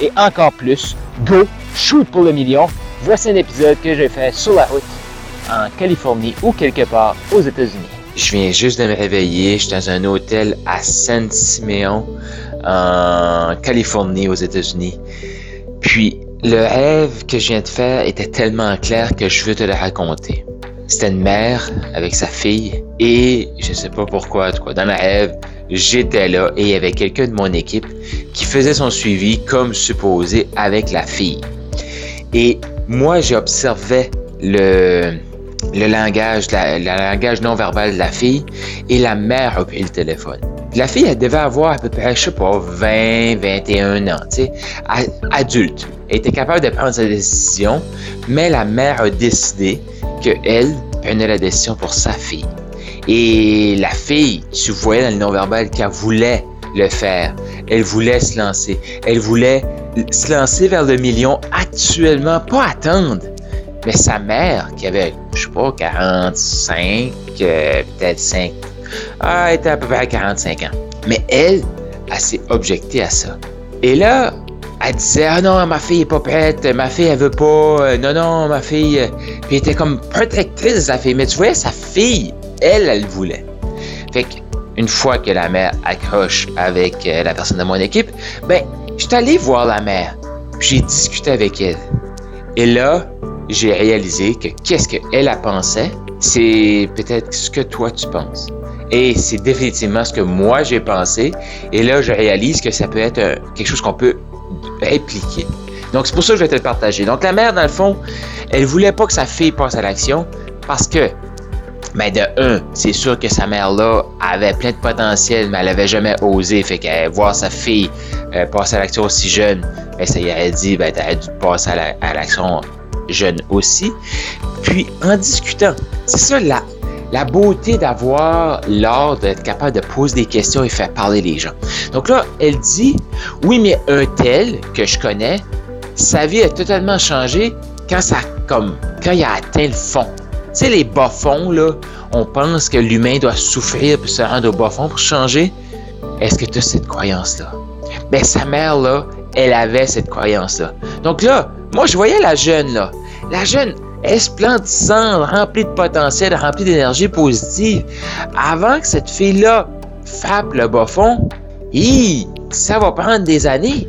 et encore plus, go, shoot pour le million. Voici un épisode que j'ai fait sur la route en Californie ou quelque part aux États-Unis. Je viens juste de me réveiller. Je suis dans un hôtel à San Simeon, en Californie, aux États-Unis. Puis, le rêve que je viens de faire était tellement clair que je veux te le raconter. C'était une mère avec sa fille et je sais pas pourquoi, quoi, dans le rêve, j'étais là et il y avait quelqu'un de mon équipe qui faisait son suivi comme supposé avec la fille. Et moi, j'observais le, le langage, non verbal de la fille et la mère a pris le téléphone. La fille, elle devait avoir à peu près, je sais pas, 20, 21 ans, tu sais, adulte. Elle était capable de prendre sa décision, mais la mère a décidé qu'elle prenait la décision pour sa fille. Et la fille, tu voyais dans le non-verbal qu'elle voulait le faire. Elle voulait se lancer. Elle voulait se lancer vers le million actuellement, pas attendre. Mais sa mère, qui avait, je sais pas, 45, euh, peut-être 5, ah, était à peu près à 45 ans. Mais elle, elle s'est objectée à ça. Et là, elle disait Ah non, ma fille est pas prête, ma fille elle veut pas, euh, non, non, ma fille. Euh, puis elle était comme protectrice de sa fille. Mais tu vois, sa fille, elle, elle voulait. Fait une fois que la mère accroche avec euh, la personne de mon équipe, ben, je suis allé voir la mère. J'ai discuté avec elle. Et là, j'ai réalisé que qu'est-ce qu'elle a pensé, c'est peut-être ce que toi tu penses. Et c'est définitivement ce que moi j'ai pensé. Et là, je réalise que ça peut être quelque chose qu'on peut répliquer. Donc, c'est pour ça que je vais te le partager. Donc, la mère, dans le fond, elle voulait pas que sa fille passe à l'action parce que, mais de un, c'est sûr que sa mère-là avait plein de potentiel, mais elle avait jamais osé. Fait que voir sa fille euh, passer à l'action aussi jeune, ben, ça y aurait dit, ben, t'aurais dû passer à l'action jeune aussi. Puis, en discutant, c'est ça la, la beauté d'avoir l'art d'être capable de poser des questions et faire parler les gens. Donc là, elle dit, oui, mais un tel que je connais, sa vie a totalement changé quand ça, comme, quand il a atteint le fond. Tu sais, les bas fonds, là, on pense que l'humain doit souffrir pour se rendre au bas fond pour changer. Est-ce que tu as cette croyance-là? Ben, sa mère, là, elle avait cette croyance-là. Donc là, moi, je voyais la jeune, là. La jeune, esplendissante, remplie de potentiel, remplie d'énergie positive, avant que cette fille-là frappe le bas fond, ça va prendre des années.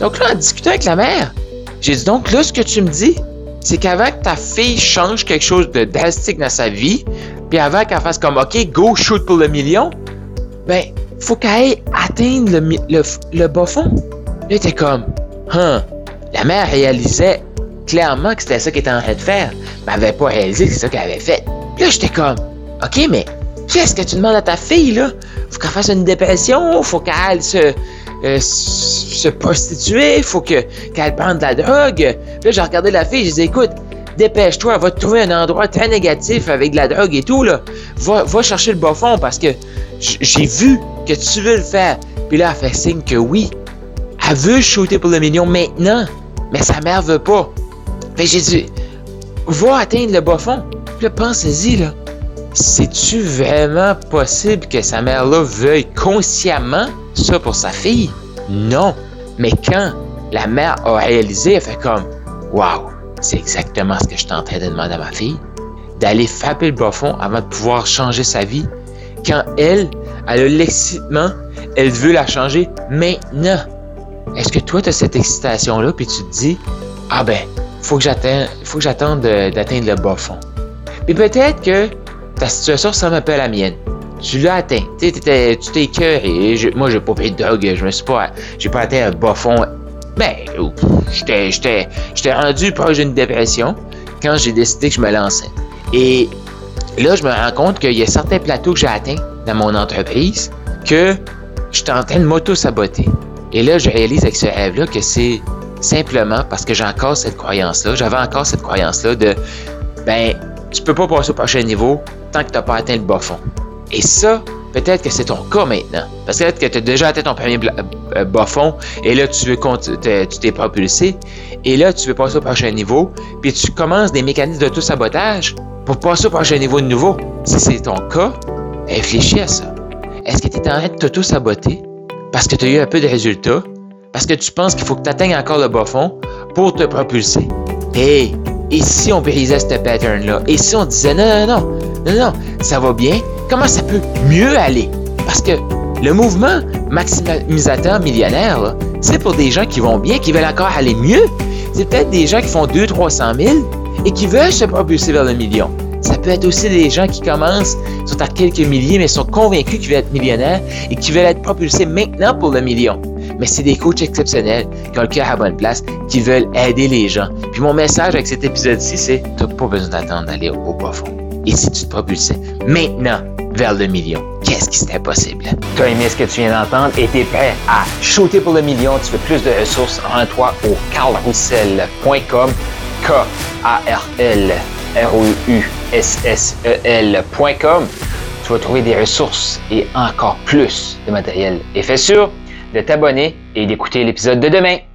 Donc là, en discutant avec la mère, j'ai dit donc là, ce que tu me dis, c'est qu'avant que ta fille change quelque chose de drastique dans sa vie, puis avant qu'elle fasse comme OK, go shoot pour le million, ben, faut qu'elle atteigne le, le, le bas fond. Là, t'es comme, hein, la mère réalisait clairement que c'était ça qu'elle était en train de faire, mais elle n'avait pas réalisé que c'est ça qu'elle avait fait. Là, j'étais comme, OK, mais qu'est-ce que tu demandes à ta fille, là? Faut qu'elle fasse une dépression, faut qu'elle se, euh, se prostituer, faut que, qu'elle prenne de la drogue. Puis là, j'ai regardé la fille, j'ai dit, écoute, dépêche-toi, va te trouver un endroit très négatif avec de la drogue et tout, là. Va, va chercher le bas fond parce que j'ai vu que tu veux le faire. Puis là, elle fait signe que oui. Elle veut shooter pour le million maintenant, mais sa mère veut pas. Fait j'ai dit, va atteindre le bas fond. Puis là, pensez-y, là. C'est-tu vraiment possible que sa mère-là veuille consciemment ça pour sa fille? Non. Mais quand la mère a réalisé, elle fait comme, waouh, c'est exactement ce que je suis en train de demander à ma fille. D'aller frapper le bas fond avant de pouvoir changer sa vie. Quand elle, elle a l'excitement, elle veut la changer maintenant. Est-ce que toi, tu as cette excitation-là, puis tu te dis, ah ben, faut que faut que j'attende d'atteindre le bas fond. Mais peut-être que ta situation ressemble un peu à la mienne. Tu l'as atteint. Tu t'es, écœuré. Je, moi, j'ai pas pris de drogue. Je me suis pas, j'ai pas atteint un bas fond. Ben, j'étais, j'étais, j'étais rendu proche d'une dépression quand j'ai décidé que je me lançais. Et là, je me rends compte qu'il y a certains plateaux que j'ai atteints dans mon entreprise que je suis en train de m'auto-saboter. Et là, je réalise avec ce rêve-là que c'est simplement parce que j'ai encore cette croyance-là, j'avais encore cette croyance-là de, ben, tu peux pas passer au prochain niveau tant que tu n'as pas atteint le bas fond. Et ça, peut-être que c'est ton cas maintenant. Parce que peut-être que tu as déjà atteint ton premier euh, bas fond et là, tu veux tu t'es propulsé et là, tu veux passer au prochain niveau, puis tu commences des mécanismes d'auto-sabotage pour passer au prochain niveau de nouveau. Si c'est ton cas, réfléchis à ça. Est-ce que tu es en train de t'auto-saboter parce que tu as eu un peu de résultats, parce que tu penses qu'il faut que tu atteignes encore le bas fond pour te propulser? Et si on brisait ce pattern-là? Et si on disait non, non, non, non, non, ça va bien, comment ça peut mieux aller? Parce que le mouvement maximisateur millionnaire, c'est pour des gens qui vont bien, qui veulent encore aller mieux. C'est peut-être des gens qui font 200-300 000 et qui veulent se propulser vers le million. Ça peut être aussi des gens qui commencent, sont à quelques milliers, mais sont convaincus qu'ils veulent être millionnaires et qui veulent être propulsés maintenant pour le million. Mais c'est des coachs exceptionnels qui ont le cœur à bonne place, qui veulent aider les gens. Puis mon message avec cet épisode-ci, c'est tu n'as pas besoin d'attendre d'aller au profond. Et si tu te propulsais maintenant vers le million, qu'est-ce qui serait possible? Tu as aimé ce que tu viens d'entendre? Et tu es prêt à shooter pour le million? Tu veux plus de ressources en toi au carlroussel.com. K-A-R-L R-O-U-S-S-E-L.com. Tu vas trouver des ressources et encore plus de matériel. Et fais sûr de t'abonner et d'écouter l'épisode de demain.